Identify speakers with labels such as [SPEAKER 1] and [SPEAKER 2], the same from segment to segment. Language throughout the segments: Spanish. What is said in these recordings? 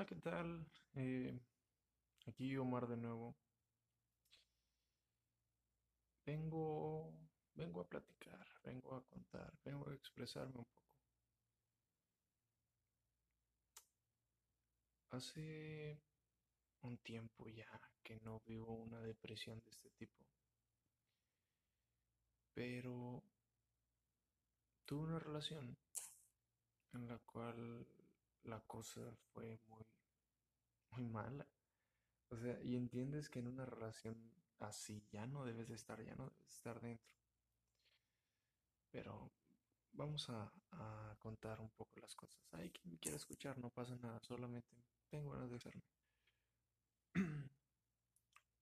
[SPEAKER 1] Hola, ¿qué tal? Eh, aquí Omar de nuevo. Vengo, vengo a platicar, vengo a contar, vengo a expresarme un poco. Hace un tiempo ya que no vivo una depresión de este tipo, pero tuve una relación en la cual la cosa fue muy, muy mala. O sea, y entiendes que en una relación así ya no debes de estar, ya no debes de estar dentro. Pero vamos a, a contar un poco las cosas. Hay quien me quiera escuchar, no pasa nada, solamente tengo ganas de hacerme.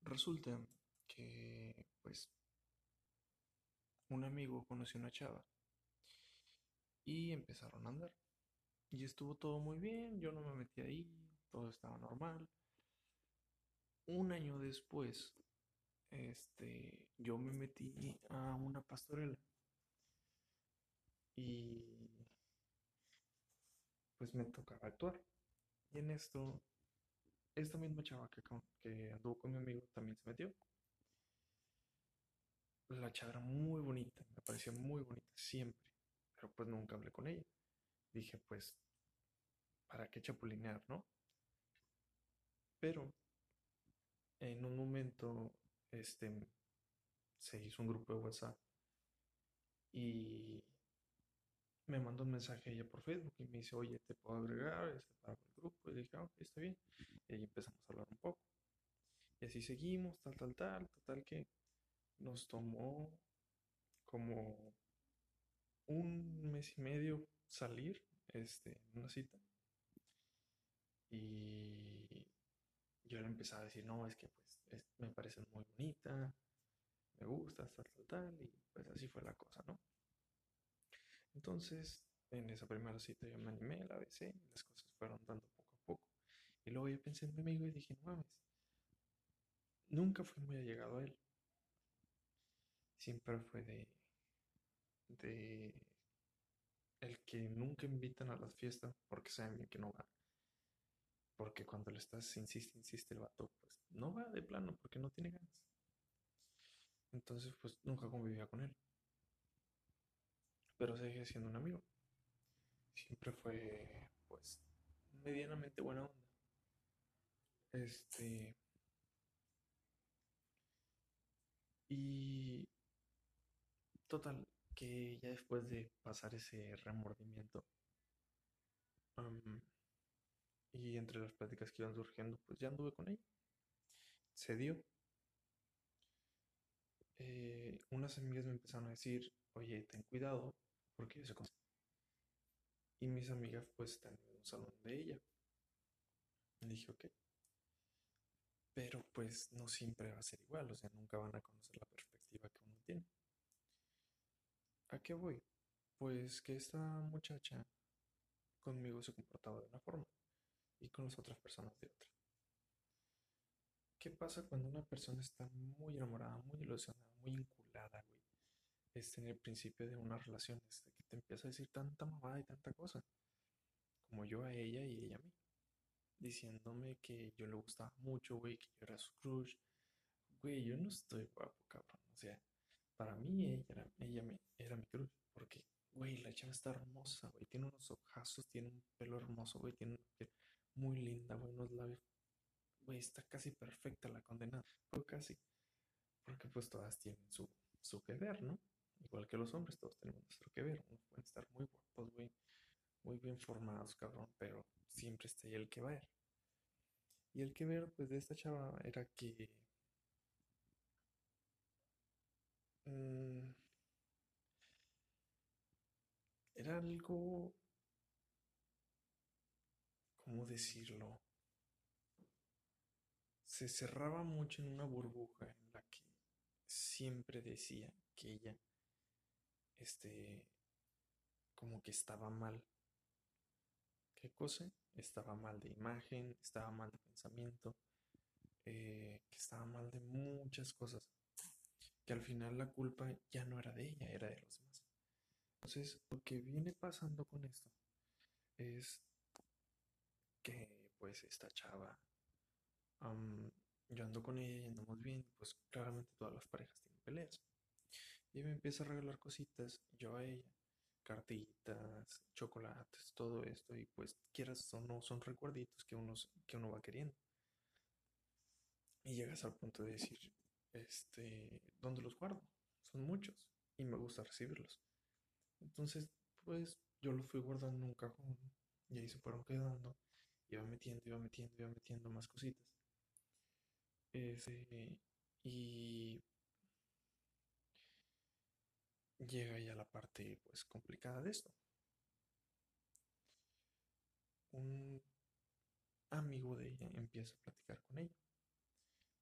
[SPEAKER 1] Resulta que, pues, un amigo conoció una chava y empezaron a andar. Y estuvo todo muy bien, yo no me metí ahí, todo estaba normal. Un año después, este, yo me metí a una pastorela y pues me tocaba actuar. Y en esto, esta misma chava que, que anduvo con mi amigo también se metió. La chava era muy bonita, me parecía muy bonita siempre, pero pues nunca hablé con ella. Dije, pues, ¿para qué chapulinear, no? Pero en un momento, este, se hizo un grupo de WhatsApp y me mandó un mensaje ella por Facebook y me dice, oye, te puedo agregar este, para el grupo. Y dije, ah, ok, está bien. Y ahí empezamos a hablar un poco. Y así seguimos, tal, tal, tal, total que nos tomó como un mes y medio salir, este, en una cita. Y yo le empezaba a decir, no, es que pues es- me parece muy bonita, me gusta, tal, tal, tal, y pues así fue la cosa, ¿no? Entonces, en esa primera cita yo me animé, la besé, y las cosas fueron dando poco a poco. Y luego yo pensé en mi amigo y dije, no mames, nunca fui muy allegado a él, siempre fue de, de el que nunca invitan a las fiestas porque saben bien que no va. Porque cuando le estás, insiste, insiste el vato, pues no va de plano porque no tiene ganas. Entonces, pues nunca convivía con él. Pero seguía siendo un amigo. Siempre fue, pues, medianamente buena onda. Este, y total, que ya después de pasar ese remordimiento, y entre las pláticas que iban surgiendo, pues ya anduve con ella. Se dio. Eh, unas amigas me empezaron a decir, oye, ten cuidado, porque cómo. Y mis amigas pues están en un salón de ella. Y dije, ok. Pero pues no siempre va a ser igual, o sea, nunca van a conocer la tiene. ¿A qué voy? Pues que esta muchacha conmigo se comportaba de una forma y con las otras personas de otra. ¿Qué pasa cuando una persona está muy enamorada, muy ilusionada, muy vinculada, güey? Este, en el principio de una relación, este, que te empieza a decir tanta mamada y tanta cosa, como yo a ella y ella a mí, diciéndome que yo le gustaba mucho, güey, que yo era su crush. Güey, yo no estoy guapo, cabrón. O sea, para mí ella era, ella me, era mi crush, porque, güey, la chava está hermosa, güey, tiene unos ojazos, tiene un pelo hermoso, güey, tiene una piel muy linda, güey, unos labios güey, está casi perfecta la condenada. Pero casi. Porque pues todas tienen su, su que ver, ¿no? Igual que los hombres, todos tenemos nuestro que ver. Pueden estar muy guapos, güey, muy bien formados, cabrón, pero siempre está ahí el que ver. Y el que ver, pues, de esta chava era que mm, era algo, ¿cómo decirlo? Se cerraba mucho en una burbuja en la que siempre decía que ella, este, como que estaba mal. ¿Qué cosa? Estaba mal de imagen, estaba mal de pensamiento, eh, que estaba mal de muchas cosas, que al final la culpa ya no era de ella, era de los demás. Entonces, lo que viene pasando con esto es que pues esta chava, yo ando con ella y andamos bien, pues claramente todas las parejas tienen peleas. Y me empieza a regalar cositas, yo a ella, cartitas, chocolates, todo esto, y pues quieras o no, son recuerditos que uno, que uno va queriendo. Y llegas al punto de decir, este, ¿dónde los guardo? Son muchos y me gusta recibirlos. Entonces, pues yo los fui guardando en un cajón y ahí se fueron quedando. Iba metiendo, iba metiendo, iba metiendo más cositas. Ese, y llega ya la parte pues complicada de esto. Un amigo de ella empieza a platicar con ella,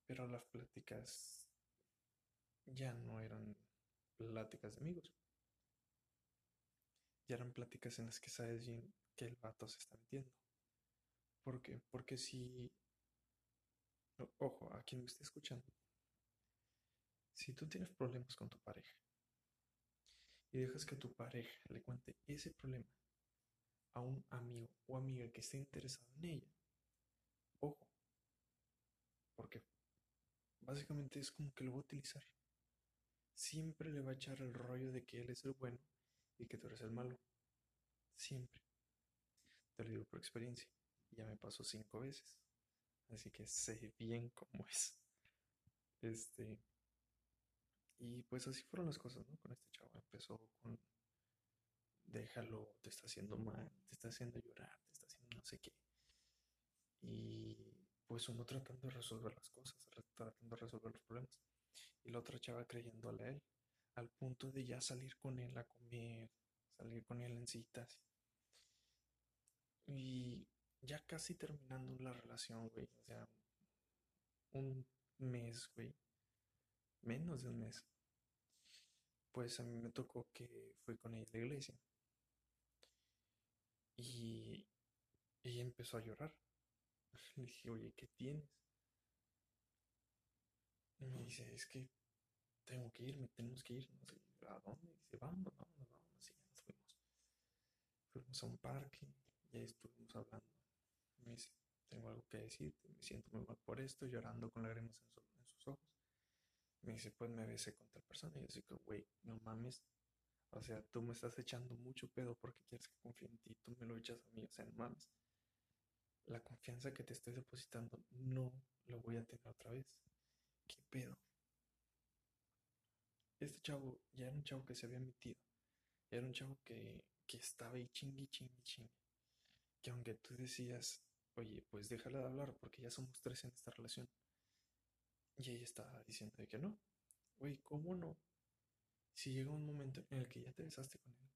[SPEAKER 1] pero las pláticas ya no eran pláticas de amigos. Ya eran pláticas en las que sabes bien que el vato se está metiendo. ¿Por qué? Porque si... Ojo, a quien me esté escuchando. Si tú tienes problemas con tu pareja y dejas que tu pareja le cuente ese problema a un amigo o amiga que esté interesado en ella, ojo, porque básicamente es como que lo va a utilizar. Siempre le va a echar el rollo de que él es el bueno y que tú eres el malo. Siempre. Te lo digo por experiencia. Ya me pasó cinco veces. Así que sé bien cómo es. Este. Y pues así fueron las cosas, ¿no? Con este chavo. Empezó con. Déjalo, te está haciendo mal, te está haciendo llorar, te está haciendo no sé qué. Y pues uno tratando de resolver las cosas, tratando de resolver los problemas. Y la otra chava creyéndole a él, al punto de ya salir con él a comer, salir con él en citas. Y ya casi terminando la relación, güey. O sea, un mes, güey. Menos de un mes. Pues a mí me tocó que fui con ella a la iglesia. Y ella empezó a llorar. Le dije, oye, ¿qué tienes? Y me dice, es que tengo que irme, tenemos que ir, no sé, ¿a dónde? Y dice, vamos, vamos, vamos, y ya nos fuimos. Fuimos a un parque y ahí estuvimos hablando. Me dice, tengo algo que decirte, me siento muy mal por esto, llorando con lágrimas en, en sus ojos. Me dice, pues me besé con tal persona. Y yo digo, güey, no mames. O sea, tú me estás echando mucho pedo porque quieres que confíe en ti, tú me lo echas a mí, o sea, no mames. La confianza que te estoy depositando no lo voy a tener otra vez. ¿Qué pedo? Este chavo ya era un chavo que se había metido. Era un chavo que, que estaba ahí chingui, chingui, chingui. Que aunque tú decías, oye, pues déjala de hablar porque ya somos tres en esta relación. Y ella estaba diciendo de que no. Güey, ¿cómo no? Si llega un momento en el que ya te besaste con él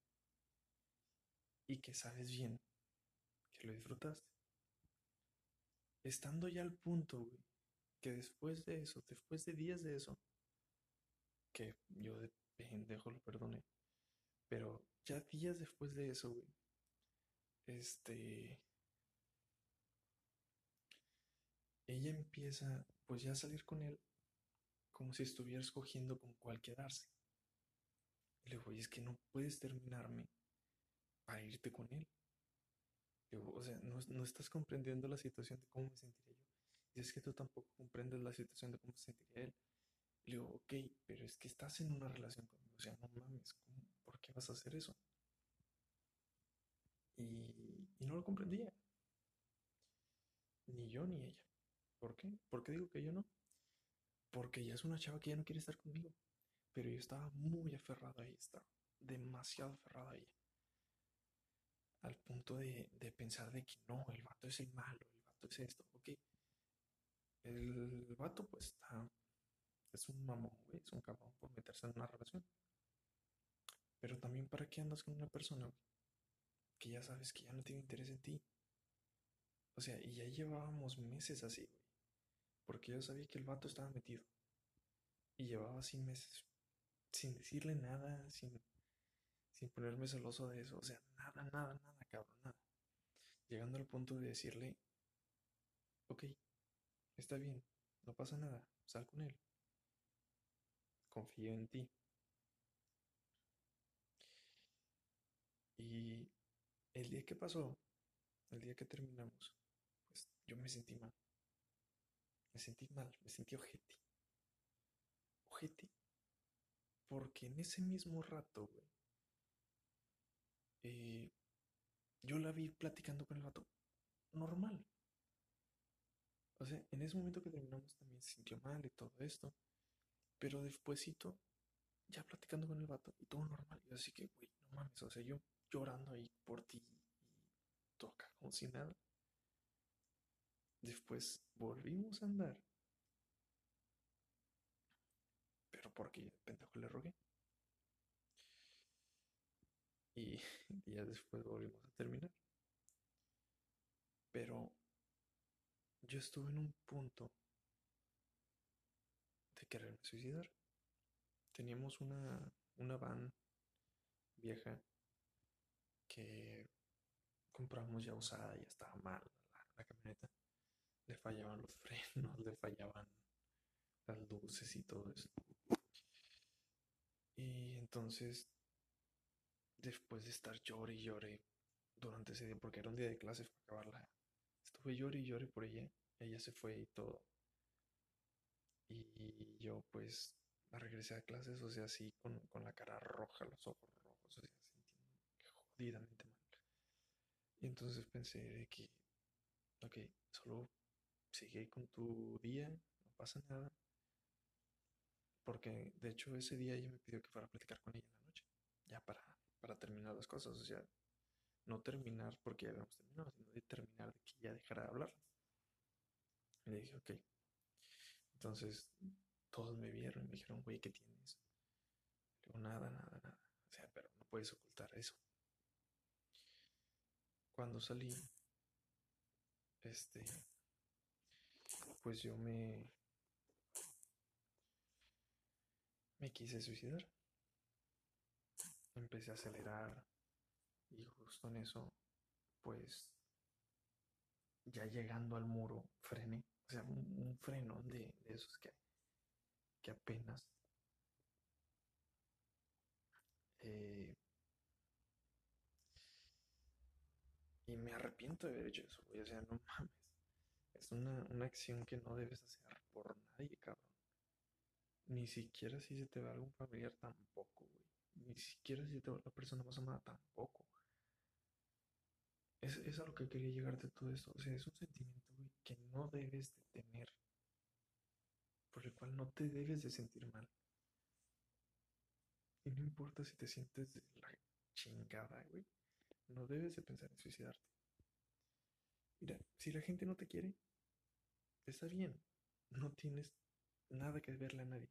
[SPEAKER 1] y que sabes bien que lo disfrutaste, estando ya al punto, güey, que después de eso, después de días de eso, que yo de pendejo lo perdoné, pero ya días después de eso, güey, este, ella empieza pues ya a salir con él como si estuviera escogiendo con cuál quedarse. Y le digo, es que no puedes terminarme para irte con él. O sea, no, no, estás comprendiendo la situación de cómo me sentiría yo. Y es que tú tampoco comprendes la situación de cómo se sentiría él. Le digo, ok, pero es que estás en una relación conmigo. O sea, no mames, ¿por qué vas a hacer eso? Y, y no lo comprendía. Ni yo ni ella. ¿Por qué? ¿Por qué digo que yo no? Porque ella es una chava que ya no quiere estar conmigo. Pero yo estaba muy aferrado a ella, estaba demasiado aferrado a ella. Al punto de, de pensar de que no, el vato es el malo, el vato es esto, ok. El vato pues está, es un mamón, güey, es un cabrón por meterse en una relación. Pero también para qué andas con una persona que ya sabes que ya no tiene interés en ti. O sea, y ya llevábamos meses así, güey. Porque yo sabía que el vato estaba metido. Y llevaba así meses sin decirle nada, sin, sin ponerme celoso de eso. O sea, nada, nada, nada, cabrón, nada. Llegando al punto de decirle, ok, Está bien, no pasa nada, sal con él. Confío en ti. Y el día que pasó, el día que terminamos, pues yo me sentí mal. Me sentí mal, me sentí ojete. Ojete. Porque en ese mismo rato, güey, eh, yo la vi platicando con el vato normal. O sea, en ese momento que terminamos también se sintió mal y todo esto. Pero despuésito, ya platicando con el vato y todo normal. Y así que, güey, no mames, o sea, yo llorando ahí por ti y acá como si nada. Después volvimos a andar. Pero porque yo pendejo le rogué. Y días después volvimos a terminar. Pero yo estuve en un punto de quererme suicidar. Teníamos una, una van vieja que compramos ya usada, ya estaba mal la camioneta. Le fallaban los frenos, le fallaban las luces y todo eso. Y entonces, después de estar llore y llore durante ese día, porque era un día de clases para acabarla, estuve llore y llore por ella. Ella se fue y todo. Y yo pues regresé a clases, o sea, así con, con la cara roja, los ojos rojos, o sea, sintiendo jodidamente mal. Y entonces pensé de que, ok, solo sigue con tu día, no pasa nada. Porque de hecho ese día ella me pidió que fuera a platicar con ella en la noche, ya para, para terminar las cosas, o sea, no terminar porque ya habíamos terminado, sino de terminar de que ya dejara de hablar. Y le dije, ok. Entonces todos me vieron y me dijeron, güey, ¿qué tienes? Digo, nada, nada, nada. O sea, pero no puedes ocultar eso. Cuando salí, este, pues yo me, me quise suicidar. Empecé a acelerar y justo en eso, pues, ya llegando al muro, frené. O sea, un, un freno de, esos que, que apenas eh, y me arrepiento de haber hecho eso, güey. O sea, no mames. Es una, una acción que no debes hacer por nadie, cabrón. Ni siquiera si se te va algún familiar tampoco. Ni siquiera si te la persona más amada tampoco. Es, es a lo que quería llegar de todo esto. O sea, es un sentimiento, güey, que no debes de tener. Por el cual no te debes de sentir mal. Y no importa si te sientes la chingada, güey. No debes de pensar en suicidarte. Mira, si la gente no te quiere, está bien. No tienes nada que verle a nadie.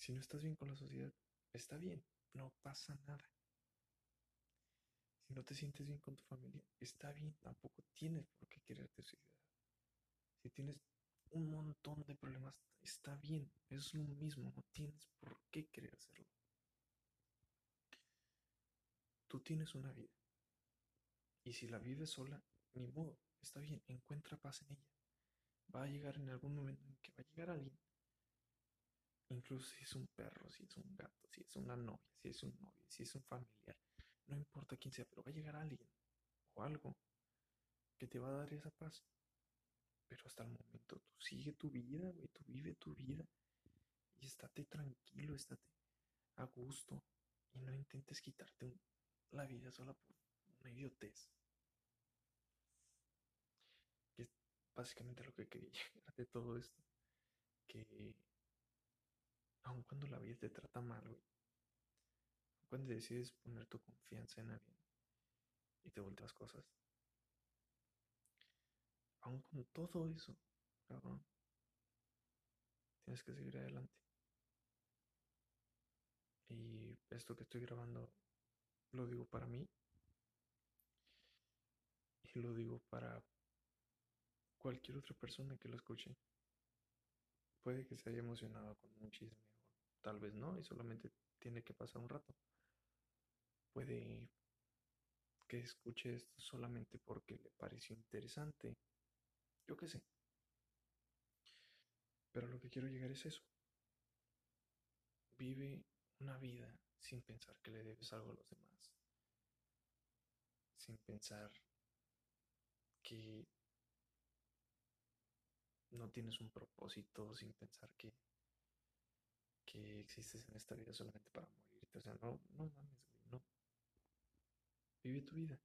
[SPEAKER 1] Si no estás bien con la sociedad, está bien. No pasa nada. Si no te sientes bien con tu familia, está bien. Tampoco tienes por qué quererte suicidar. Si tienes un montón de problemas, está bien. Es lo mismo. No tienes por qué querer hacerlo. Tú tienes una vida. Y si la vives sola, ni modo, está bien, encuentra paz en ella. Va a llegar en algún momento en que va a llegar alguien. Incluso si es un perro, si es un gato, si es una novia, si es un novio, si es un familiar. No importa quién sea, pero va a llegar alguien o algo que te va a dar esa paz. Pero hasta el momento tú sigue tu vida, güey, tú vive tu vida. Y estate tranquilo, estate a gusto. Y no intentes quitarte la vida sola por una idiotez. Que es básicamente lo que quería de todo esto. Que aun cuando la vida te trata mal, güey. Cuando decides poner tu confianza en alguien y te vueltas cosas. Aun con todo eso, cabrón. Tienes que seguir adelante. Y esto que estoy grabando lo digo para mí y lo digo para cualquier otra persona que lo escuche. Puede que se haya emocionado con un chisme o tal vez no y solamente tiene que pasar un rato. Puede que escuche esto solamente porque le pareció interesante. Yo qué sé. Pero lo que quiero llegar es eso. Vive una vida sin pensar que le debes algo a los demás, sin pensar que no tienes un propósito sin pensar que, que existes en esta vida solamente para morirte. O sea, no, no mames, no. Vive tu vida.